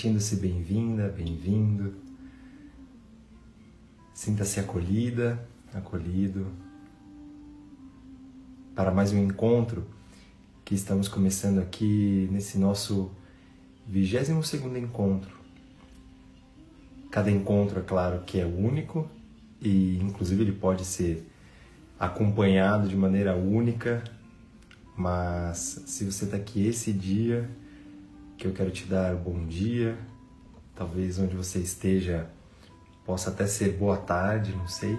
sentindo-se bem-vinda, bem-vindo. Sinta-se acolhida, acolhido para mais um encontro que estamos começando aqui nesse nosso 22 segundo encontro. Cada encontro, é claro, que é único e inclusive ele pode ser acompanhado de maneira única, mas se você está aqui esse dia, que eu quero te dar bom dia, talvez onde você esteja possa até ser boa tarde, não sei.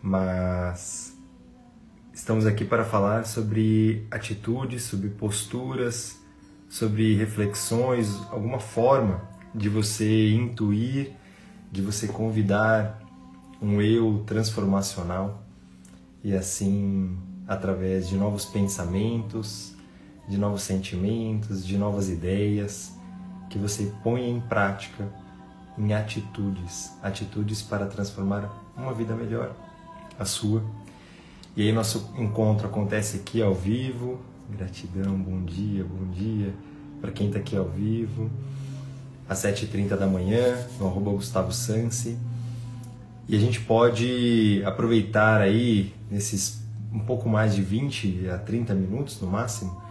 Mas estamos aqui para falar sobre atitudes, sobre posturas, sobre reflexões, alguma forma de você intuir, de você convidar um eu transformacional e assim, através de novos pensamentos, de novos sentimentos, de novas ideias, que você ponha em prática em atitudes, atitudes para transformar uma vida melhor, a sua. E aí nosso encontro acontece aqui ao vivo. Gratidão, bom dia, bom dia para quem está aqui ao vivo. Às 7h30 da manhã, no arroba Gustavo Sansi. E a gente pode aproveitar aí nesses um pouco mais de 20 a 30 minutos no máximo,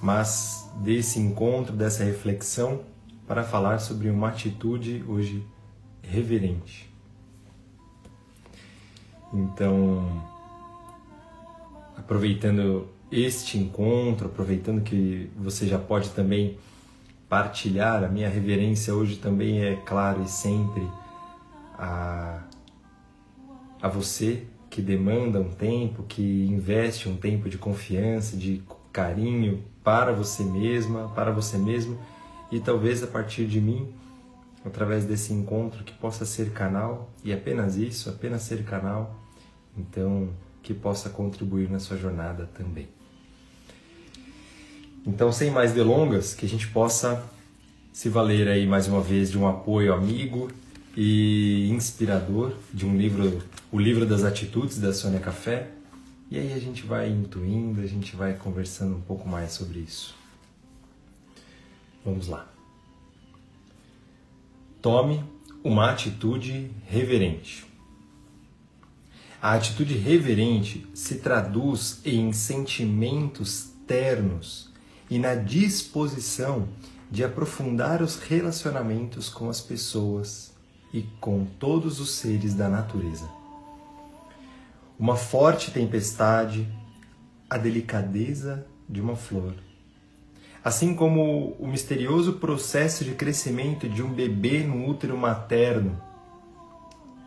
mas desse encontro, dessa reflexão, para falar sobre uma atitude hoje reverente. Então, aproveitando este encontro, aproveitando que você já pode também partilhar, a minha reverência hoje também é, claro e sempre, a a você que demanda um tempo, que investe um tempo de confiança, de carinho para você mesma, para você mesmo e talvez a partir de mim, através desse encontro que possa ser canal e apenas isso, apenas ser canal, então que possa contribuir na sua jornada também. Então, sem mais delongas, que a gente possa se valer aí mais uma vez de um apoio amigo e inspirador de um livro, o livro das atitudes da Sônia Café. E aí a gente vai intuindo, a gente vai conversando um pouco mais sobre isso. Vamos lá. Tome uma atitude reverente. A atitude reverente se traduz em sentimentos ternos e na disposição de aprofundar os relacionamentos com as pessoas e com todos os seres da natureza. Uma forte tempestade, a delicadeza de uma flor. Assim como o misterioso processo de crescimento de um bebê no útero materno,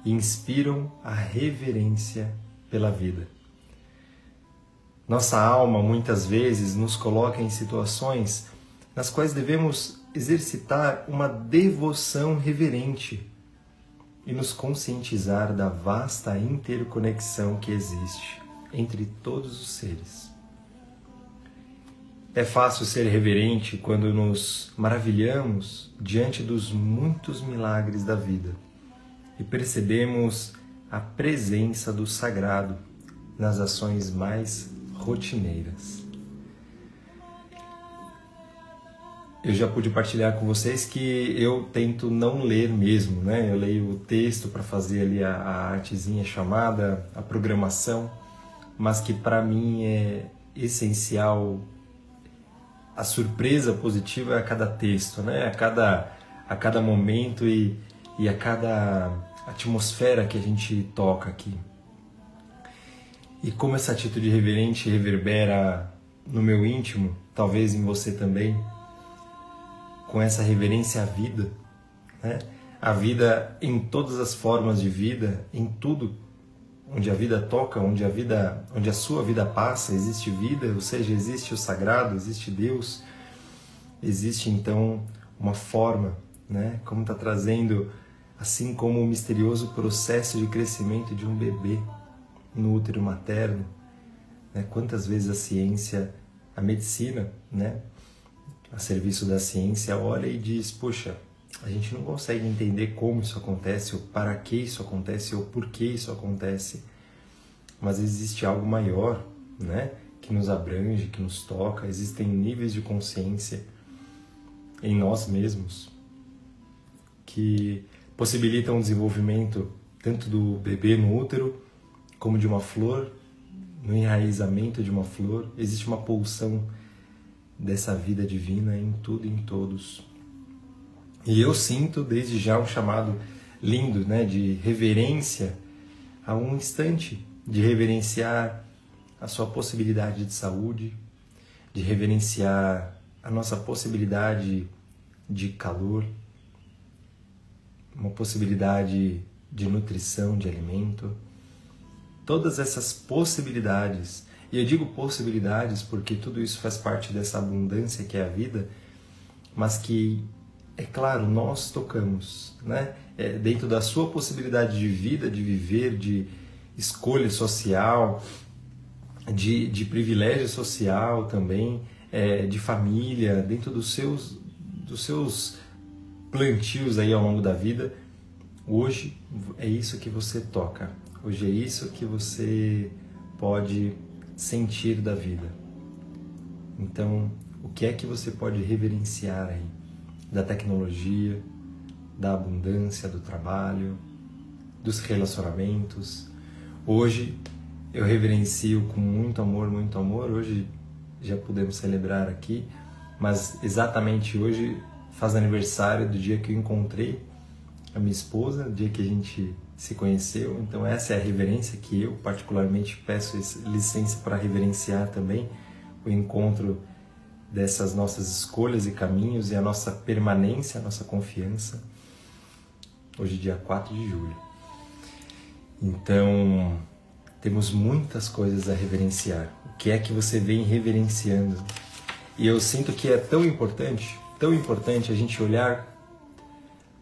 inspiram a reverência pela vida. Nossa alma muitas vezes nos coloca em situações nas quais devemos exercitar uma devoção reverente e nos conscientizar da vasta interconexão que existe entre todos os seres. É fácil ser reverente quando nos maravilhamos diante dos muitos milagres da vida e percebemos a presença do sagrado nas ações mais rotineiras. Eu já pude partilhar com vocês que eu tento não ler mesmo, né? Eu leio o texto para fazer ali a, a, artezinha chamada, a programação, mas que para mim é essencial a surpresa positiva a cada texto, né? A cada a cada momento e, e a cada atmosfera que a gente toca aqui. E como essa atitude reverente reverbera no meu íntimo, talvez em você também, com essa reverência à vida, né? A vida em todas as formas de vida, em tudo onde a vida toca, onde a vida, onde a sua vida passa, existe vida, ou seja, existe o sagrado, existe Deus, existe então uma forma, né? Como está trazendo, assim como o misterioso processo de crescimento de um bebê no útero materno, né? Quantas vezes a ciência, a medicina, né? A serviço da ciência olha e diz: puxa, a gente não consegue entender como isso acontece, ou para que isso acontece, ou por que isso acontece. mas existe algo maior, né? Que nos abrange, que nos toca. Existem níveis de consciência em nós mesmos que possibilitam o desenvolvimento tanto do bebê no útero como de uma flor, no enraizamento de uma flor. Existe uma pulsão dessa vida divina em tudo e em todos. E eu sinto desde já um chamado lindo, né, de reverência a um instante, de reverenciar a sua possibilidade de saúde, de reverenciar a nossa possibilidade de calor, uma possibilidade de nutrição, de alimento. Todas essas possibilidades, e eu digo possibilidades porque tudo isso faz parte dessa abundância que é a vida, mas que, é claro, nós tocamos, né? É, dentro da sua possibilidade de vida, de viver, de escolha social, de, de privilégio social também, é, de família, dentro dos seus, dos seus plantios aí ao longo da vida. Hoje é isso que você toca. Hoje é isso que você pode sentir da vida. Então, o que é que você pode reverenciar aí da tecnologia, da abundância do trabalho, dos relacionamentos? Hoje eu reverencio com muito amor, muito amor. Hoje já podemos celebrar aqui, mas exatamente hoje faz aniversário do dia que eu encontrei a minha esposa, o dia que a gente se conheceu. Então essa é a reverência que eu particularmente peço licença para reverenciar também o encontro dessas nossas escolhas e caminhos e a nossa permanência, a nossa confiança. Hoje dia 4 de julho. Então, temos muitas coisas a reverenciar. O que é que você vem reverenciando? E eu sinto que é tão importante, tão importante a gente olhar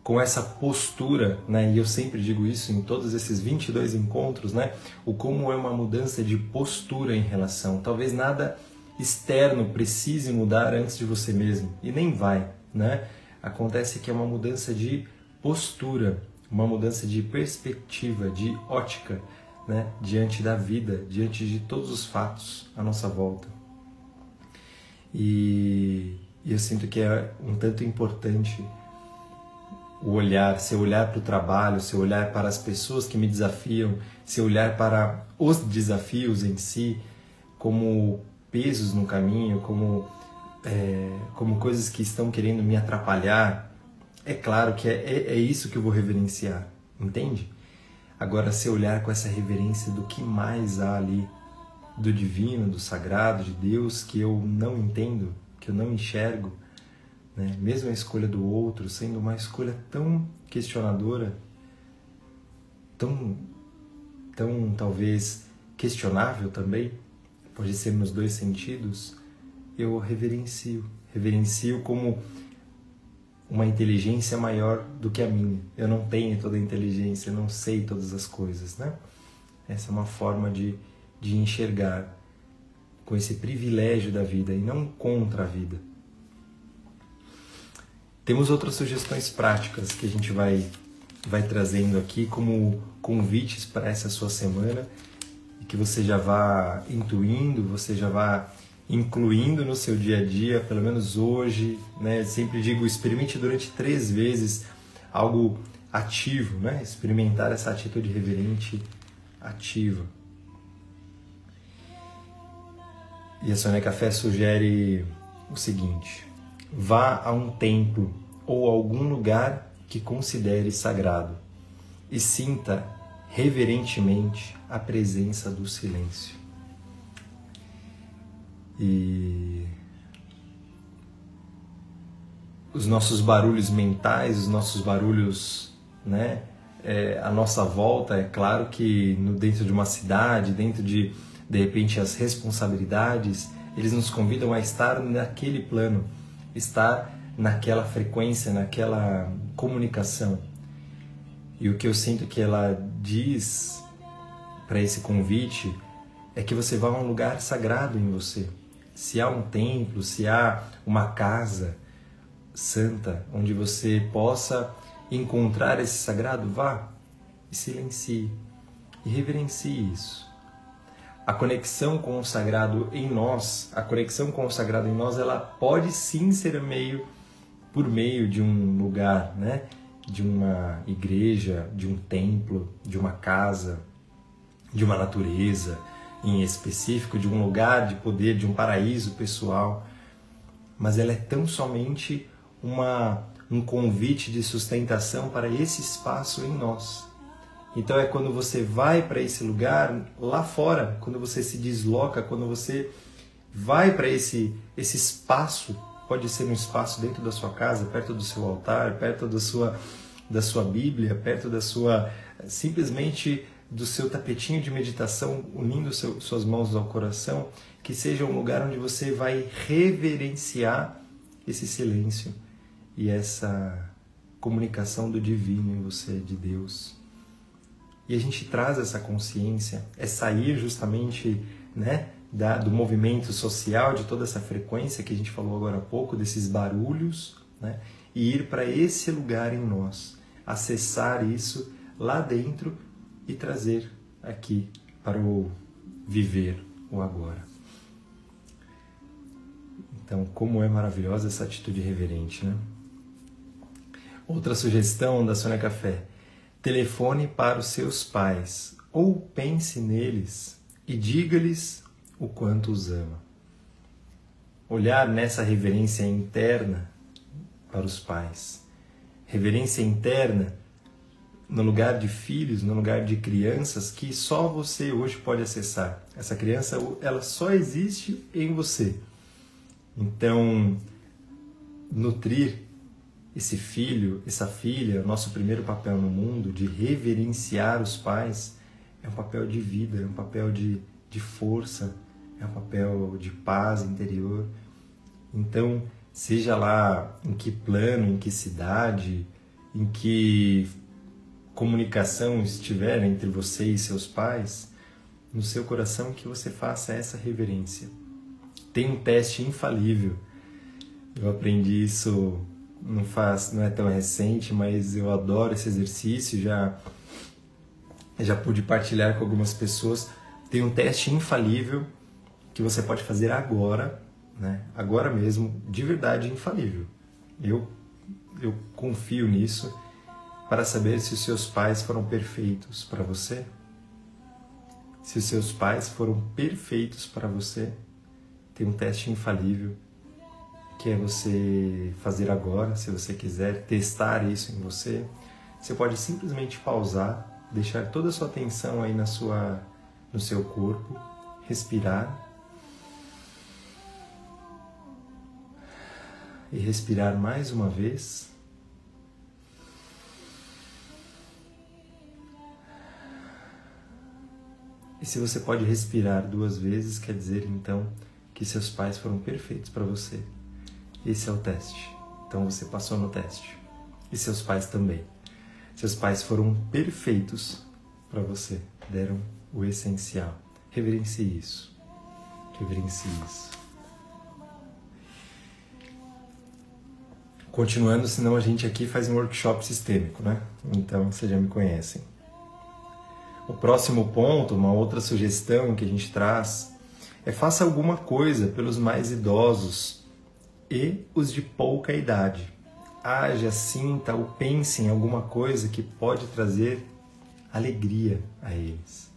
com essa postura, né? E eu sempre digo isso em todos esses 22 encontros, né? O como é uma mudança de postura em relação. Talvez nada externo precise mudar antes de você mesmo e nem vai, né? Acontece que é uma mudança de postura, uma mudança de perspectiva, de ótica, né, diante da vida, diante de todos os fatos à nossa volta. E, eu sinto que é um tanto importante o olhar, se olhar para o trabalho, se olhar para as pessoas que me desafiam, se olhar para os desafios em si como pesos no caminho, como, é, como coisas que estão querendo me atrapalhar, é claro que é, é, é isso que eu vou reverenciar, entende? Agora, se olhar com essa reverência do que mais há ali, do divino, do sagrado, de Deus, que eu não entendo, que eu não enxergo, né? mesmo a escolha do outro sendo uma escolha tão questionadora, tão, tão talvez questionável também, pode ser nos dois sentidos, eu reverencio. Reverencio como uma inteligência maior do que a minha. Eu não tenho toda a inteligência, eu não sei todas as coisas, né? Essa é uma forma de, de enxergar com esse privilégio da vida e não contra a vida. Temos outras sugestões práticas que a gente vai, vai trazendo aqui como convites para essa sua semana e que você já vá intuindo, você já vá incluindo no seu dia a dia, pelo menos hoje, né? Sempre digo, experimente durante três vezes algo ativo, né? Experimentar essa atitude reverente ativa. E a Sônia Café sugere o seguinte: vá a um templo ou algum lugar que considere sagrado e sinta reverentemente a presença do silêncio. E os nossos barulhos mentais, os nossos barulhos, né, é, a nossa volta, é claro que no, dentro de uma cidade, dentro de, de repente, as responsabilidades, eles nos convidam a estar naquele plano, estar naquela frequência, naquela comunicação. E o que eu sinto que ela diz para esse convite é que você vá a um lugar sagrado em você se há um templo, se há uma casa santa onde você possa encontrar esse sagrado, vá e silencie e reverencie isso. A conexão com o sagrado em nós, a conexão com o sagrado em nós, ela pode sim ser meio por meio de um lugar, né? De uma igreja, de um templo, de uma casa, de uma natureza em específico, de um lugar de poder, de um paraíso pessoal, mas ela é tão somente uma um convite de sustentação para esse espaço em nós. Então é quando você vai para esse lugar lá fora, quando você se desloca, quando você vai para esse esse espaço, pode ser um espaço dentro da sua casa, perto do seu altar, perto da sua da sua Bíblia, perto da sua simplesmente do seu tapetinho de meditação, unindo seu, suas mãos ao coração, que seja um lugar onde você vai reverenciar esse silêncio e essa comunicação do divino em você, de Deus. E a gente traz essa consciência, é sair justamente né, da, do movimento social, de toda essa frequência que a gente falou agora há pouco, desses barulhos, né, e ir para esse lugar em nós, acessar isso lá dentro e trazer aqui para o viver o agora. Então, como é maravilhosa essa atitude reverente, né? Outra sugestão da Sônia Café telefone para os seus pais ou pense neles e diga-lhes o quanto os ama. Olhar nessa reverência interna para os pais. Reverência interna no lugar de filhos, no lugar de crianças que só você hoje pode acessar. Essa criança, ela só existe em você. Então, nutrir esse filho, essa filha, nosso primeiro papel no mundo, de reverenciar os pais, é um papel de vida, é um papel de, de força, é um papel de paz interior. Então, seja lá em que plano, em que cidade, em que comunicação estiver entre você e seus pais, no seu coração que você faça essa reverência. Tem um teste infalível. Eu aprendi isso não faz, não é tão recente, mas eu adoro esse exercício, já já pude partilhar com algumas pessoas. Tem um teste infalível que você pode fazer agora, né? Agora mesmo, de verdade infalível. Eu eu confio nisso para saber se os seus pais foram perfeitos para você. Se os seus pais foram perfeitos para você, tem um teste infalível que é você fazer agora, se você quiser testar isso em você. Você pode simplesmente pausar, deixar toda a sua atenção aí na sua no seu corpo, respirar e respirar mais uma vez. E se você pode respirar duas vezes, quer dizer então que seus pais foram perfeitos para você. Esse é o teste. Então você passou no teste. E seus pais também. Seus pais foram perfeitos para você, deram o essencial. Reverencie isso. Reverencie isso. Continuando, senão a gente aqui faz um workshop sistêmico, né? Então vocês já me conhecem. O próximo ponto, uma outra sugestão que a gente traz, é faça alguma coisa pelos mais idosos e os de pouca idade. Haja, sinta ou pense em alguma coisa que pode trazer alegria a eles.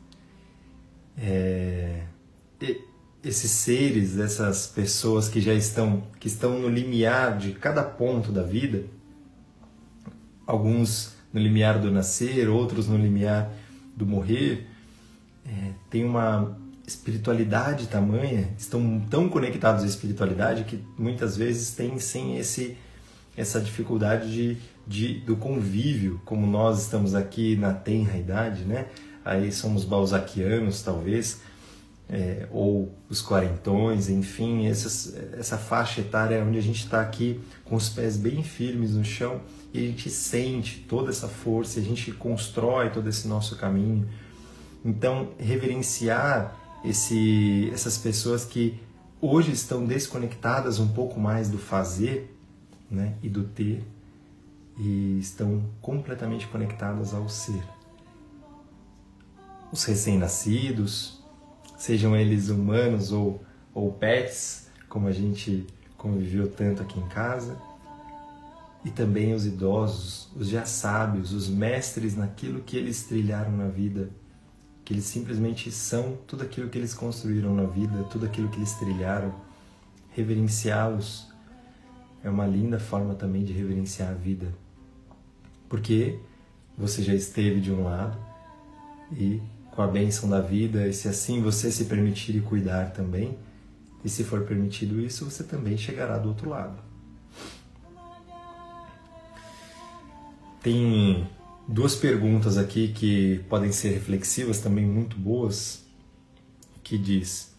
É, esses seres, essas pessoas que já estão, que estão no limiar de cada ponto da vida, alguns no limiar do nascer, outros no limiar do morrer, é, tem uma espiritualidade tamanha, estão tão conectados à espiritualidade que muitas vezes têm sem esse essa dificuldade de, de, do convívio, como nós estamos aqui na tenra idade, né? Aí somos balzaquianos, talvez, é, ou os quarentões, enfim, essas, essa faixa etária onde a gente está aqui com os pés bem firmes no chão e a gente sente toda essa força, a gente constrói todo esse nosso caminho. Então, reverenciar esse, essas pessoas que hoje estão desconectadas um pouco mais do fazer né, e do ter e estão completamente conectadas ao ser. Os recém-nascidos, sejam eles humanos ou, ou pets, como a gente conviveu tanto aqui em casa, e também os idosos, os já sábios, os mestres naquilo que eles trilharam na vida, que eles simplesmente são tudo aquilo que eles construíram na vida, tudo aquilo que eles trilharam. Reverenciá-los é uma linda forma também de reverenciar a vida, porque você já esteve de um lado e com a bênção da vida, e se assim você se permitir e cuidar também, e se for permitido isso, você também chegará do outro lado. Tem duas perguntas aqui que podem ser reflexivas, também muito boas, que diz: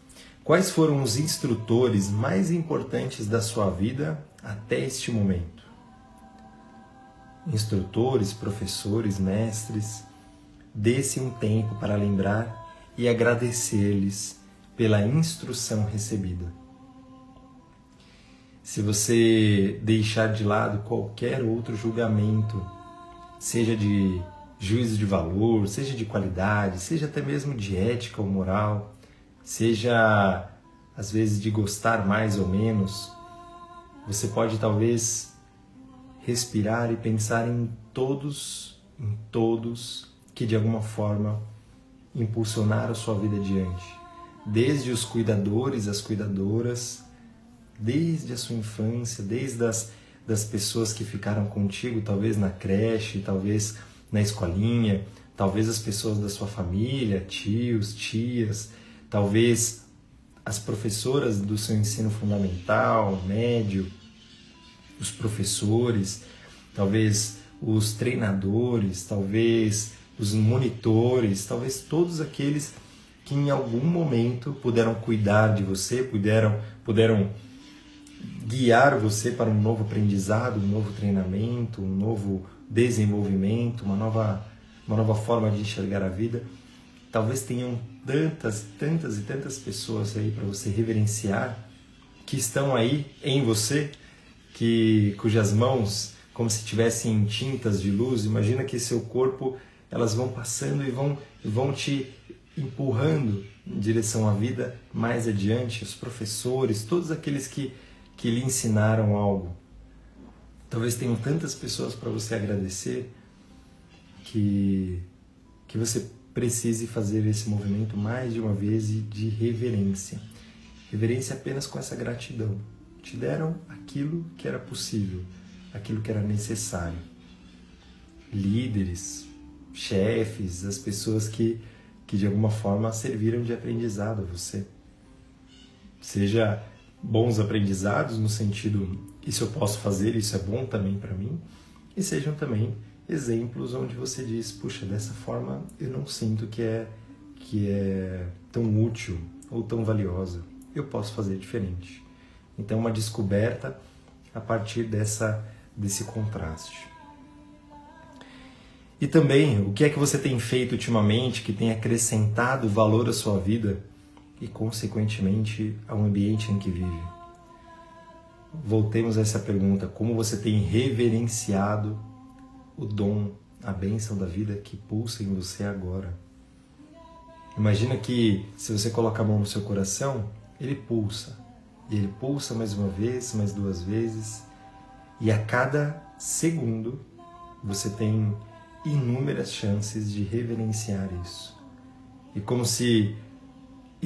Quais foram os instrutores mais importantes da sua vida até este momento? Instrutores, professores, mestres, dê-se um tempo para lembrar e agradecer-lhes pela instrução recebida. Se você deixar de lado qualquer outro julgamento, seja de juízo de valor, seja de qualidade, seja até mesmo de ética ou moral, seja às vezes de gostar mais ou menos, você pode talvez respirar e pensar em todos, em todos que de alguma forma impulsionaram sua vida adiante. Desde os cuidadores, as cuidadoras, desde a sua infância, desde as das pessoas que ficaram contigo, talvez na creche, talvez na escolinha, talvez as pessoas da sua família, tios, tias, talvez as professoras do seu ensino fundamental, médio, os professores, talvez os treinadores, talvez os monitores, talvez todos aqueles que em algum momento puderam cuidar de você, puderam, puderam guiar você para um novo aprendizado, um novo treinamento, um novo desenvolvimento, uma nova, uma nova forma de enxergar a vida. Talvez tenham tantas, tantas e tantas pessoas aí para você reverenciar que estão aí em você, que cujas mãos, como se tivessem tintas de luz, imagina que seu corpo elas vão passando e vão, vão te empurrando em direção à vida mais adiante, os professores, todos aqueles que, que lhe ensinaram algo. Talvez tenham tantas pessoas para você agradecer que, que você precise fazer esse movimento mais de uma vez de reverência. Reverência apenas com essa gratidão. Te deram aquilo que era possível, aquilo que era necessário. Líderes, chefes, as pessoas que, que de alguma forma serviram de aprendizado a você. Seja bons aprendizados no sentido isso eu posso fazer, isso é bom também para mim, e sejam também exemplos onde você diz, puxa, dessa forma eu não sinto que é que é tão útil ou tão valiosa. Eu posso fazer diferente. Então uma descoberta a partir dessa desse contraste. E também, o que é que você tem feito ultimamente que tem acrescentado valor à sua vida e, consequentemente, ao ambiente em que vive? Voltemos a essa pergunta: como você tem reverenciado o dom, a bênção da vida que pulsa em você agora? Imagina que se você coloca a mão no seu coração, ele pulsa. E ele pulsa mais uma vez, mais duas vezes. E a cada segundo você tem inúmeras chances de reverenciar isso. E como se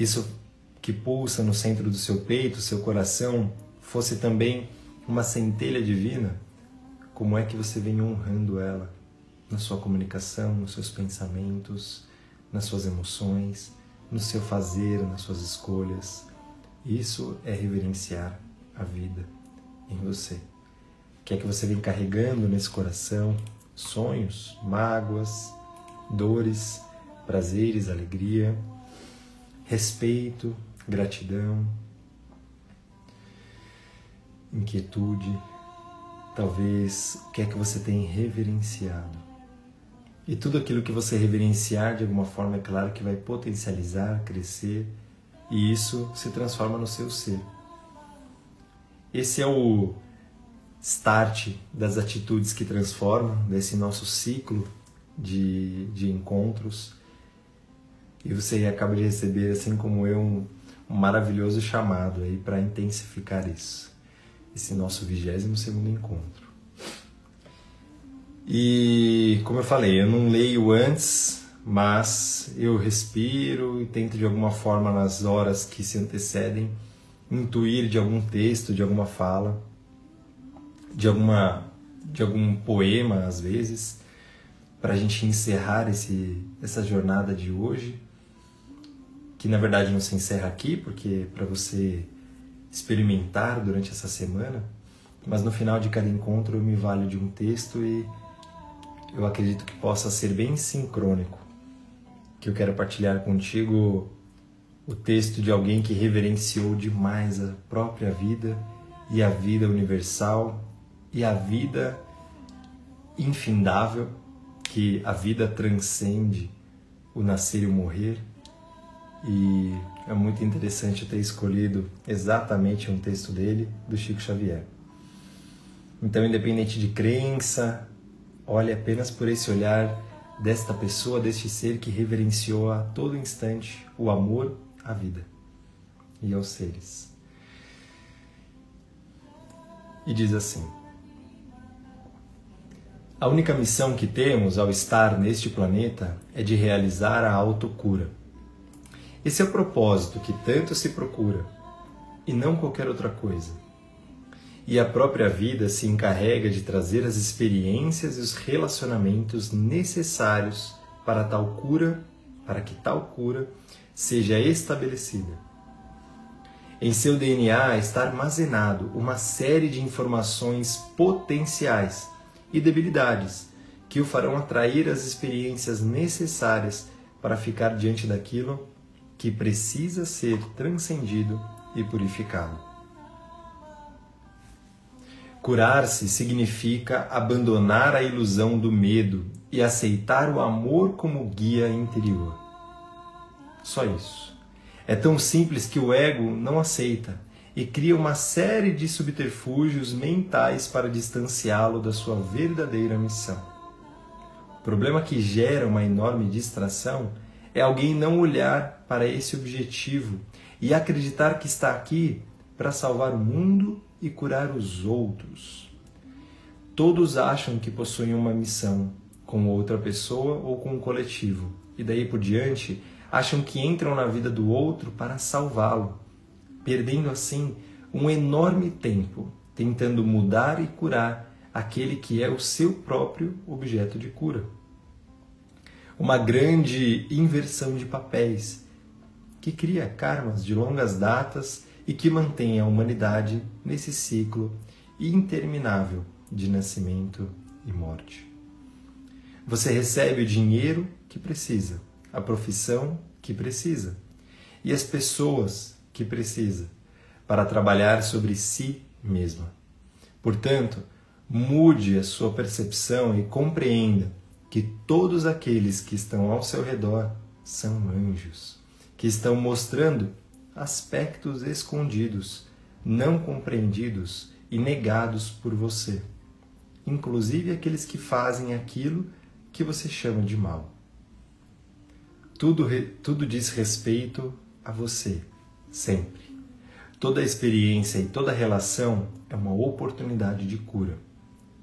isso que pulsa no centro do seu peito, seu coração, fosse também uma centelha divina, como é que você vem honrando ela na sua comunicação, nos seus pensamentos, nas suas emoções, no seu fazer, nas suas escolhas. Isso é reverenciar a vida em você. O que é que você vem carregando nesse coração, sonhos, mágoas, dores, prazeres, alegria, respeito, gratidão, inquietude, talvez o que é que você tem reverenciado. E tudo aquilo que você reverenciar de alguma forma é claro que vai potencializar, crescer e isso se transforma no seu ser. Esse é o start das atitudes que transformam, desse nosso ciclo de, de encontros. E você acaba de receber, assim como eu, um, um maravilhoso chamado aí para intensificar isso. Esse nosso 22 segundo encontro. E como eu falei, eu não leio antes, mas eu respiro e tento de alguma forma nas horas que se antecedem intuir de algum texto, de alguma fala, de alguma de algum poema às vezes, para a gente encerrar esse essa jornada de hoje que na verdade não se encerra aqui, porque para você experimentar durante essa semana, mas no final de cada encontro eu me valho de um texto e eu acredito que possa ser bem sincrônico, que eu quero partilhar contigo o texto de alguém que reverenciou demais a própria vida e a vida universal e a vida infindável, que a vida transcende o nascer e o morrer e é muito interessante ter escolhido exatamente um texto dele, do Chico Xavier. Então, independente de crença, olhe apenas por esse olhar desta pessoa, deste ser que reverenciou a todo instante o amor à vida e aos seres. E diz assim: A única missão que temos ao estar neste planeta é de realizar a autocura esse é o propósito que tanto se procura, e não qualquer outra coisa. E a própria vida se encarrega de trazer as experiências e os relacionamentos necessários para tal cura, para que tal cura seja estabelecida. Em seu DNA está armazenado uma série de informações potenciais e debilidades que o farão atrair as experiências necessárias para ficar diante daquilo que precisa ser transcendido e purificado. Curar-se significa abandonar a ilusão do medo e aceitar o amor como guia interior. Só isso. É tão simples que o ego não aceita e cria uma série de subterfúgios mentais para distanciá-lo da sua verdadeira missão. O problema que gera uma enorme distração é alguém não olhar para esse objetivo e acreditar que está aqui para salvar o mundo e curar os outros. Todos acham que possuem uma missão com outra pessoa ou com um coletivo, e daí por diante acham que entram na vida do outro para salvá-lo, perdendo assim um enorme tempo tentando mudar e curar aquele que é o seu próprio objeto de cura uma grande inversão de papéis que cria karmas de longas datas e que mantém a humanidade nesse ciclo interminável de nascimento e morte. Você recebe o dinheiro que precisa, a profissão que precisa e as pessoas que precisa para trabalhar sobre si mesma. Portanto, mude a sua percepção e compreenda que todos aqueles que estão ao seu redor são anjos, que estão mostrando aspectos escondidos, não compreendidos e negados por você, inclusive aqueles que fazem aquilo que você chama de mal. Tudo, tudo diz respeito a você, sempre. Toda experiência e toda relação é uma oportunidade de cura.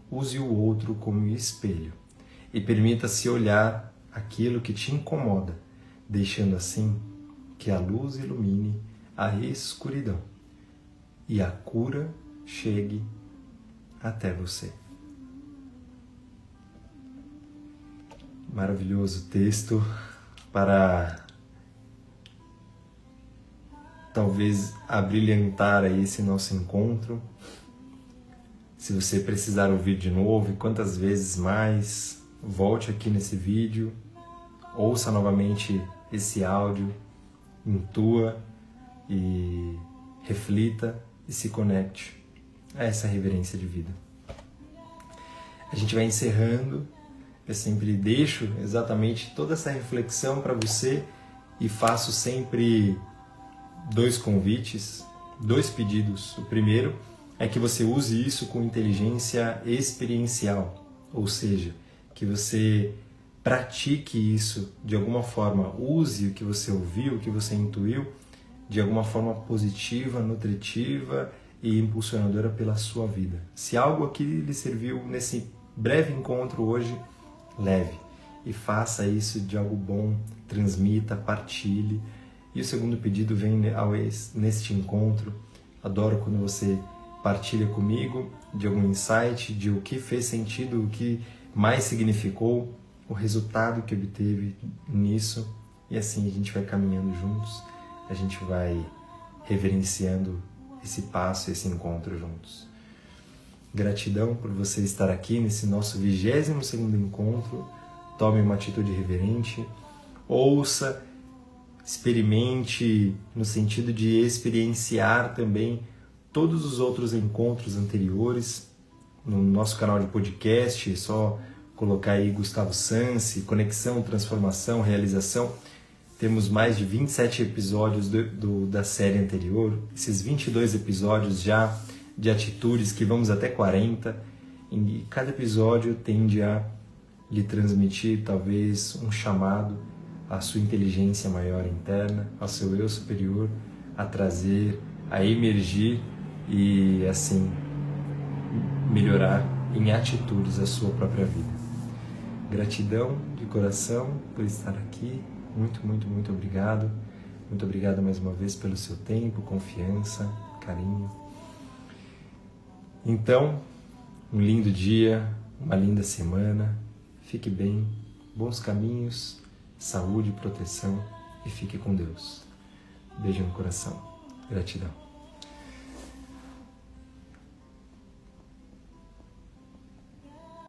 Use o outro como espelho e permita-se olhar aquilo que te incomoda, deixando assim que a luz ilumine a escuridão e a cura chegue até você. Maravilhoso texto para talvez abrilhantar aí esse nosso encontro. Se você precisar ouvir de novo e quantas vezes mais, volte aqui nesse vídeo, ouça novamente esse áudio, intua e reflita e se conecte a essa reverência de vida. A gente vai encerrando, eu sempre deixo exatamente toda essa reflexão para você e faço sempre dois convites, dois pedidos. O primeiro é que você use isso com inteligência experiencial, ou seja, que você pratique isso de alguma forma, use o que você ouviu, o que você intuiu de alguma forma positiva, nutritiva e impulsionadora pela sua vida. Se algo aqui lhe serviu nesse breve encontro hoje, leve e faça isso de algo bom, transmita, partilhe. E o segundo pedido vem ao neste encontro. Adoro quando você partilha comigo de algum insight, de o que fez sentido, o que mais significou o resultado que obteve nisso e assim a gente vai caminhando juntos, a gente vai reverenciando esse passo, esse encontro juntos. Gratidão por você estar aqui nesse nosso 22 segundo encontro. Tome uma atitude reverente, ouça, experimente no sentido de experienciar também todos os outros encontros anteriores no nosso canal de podcast, só colocar aí Gustavo Sansi, Conexão, Transformação, Realização. Temos mais de 27 episódios do, do, da série anterior, esses 22 episódios já de atitudes que vamos até 40, e cada episódio tende a lhe transmitir talvez um chamado à sua inteligência maior interna, ao seu eu superior, a trazer, a emergir e assim melhorar em atitudes a sua própria vida. Gratidão de coração por estar aqui. Muito, muito, muito obrigado. Muito obrigado mais uma vez pelo seu tempo, confiança, carinho. Então, um lindo dia, uma linda semana. Fique bem, bons caminhos, saúde, proteção e fique com Deus. Beijo no coração. Gratidão.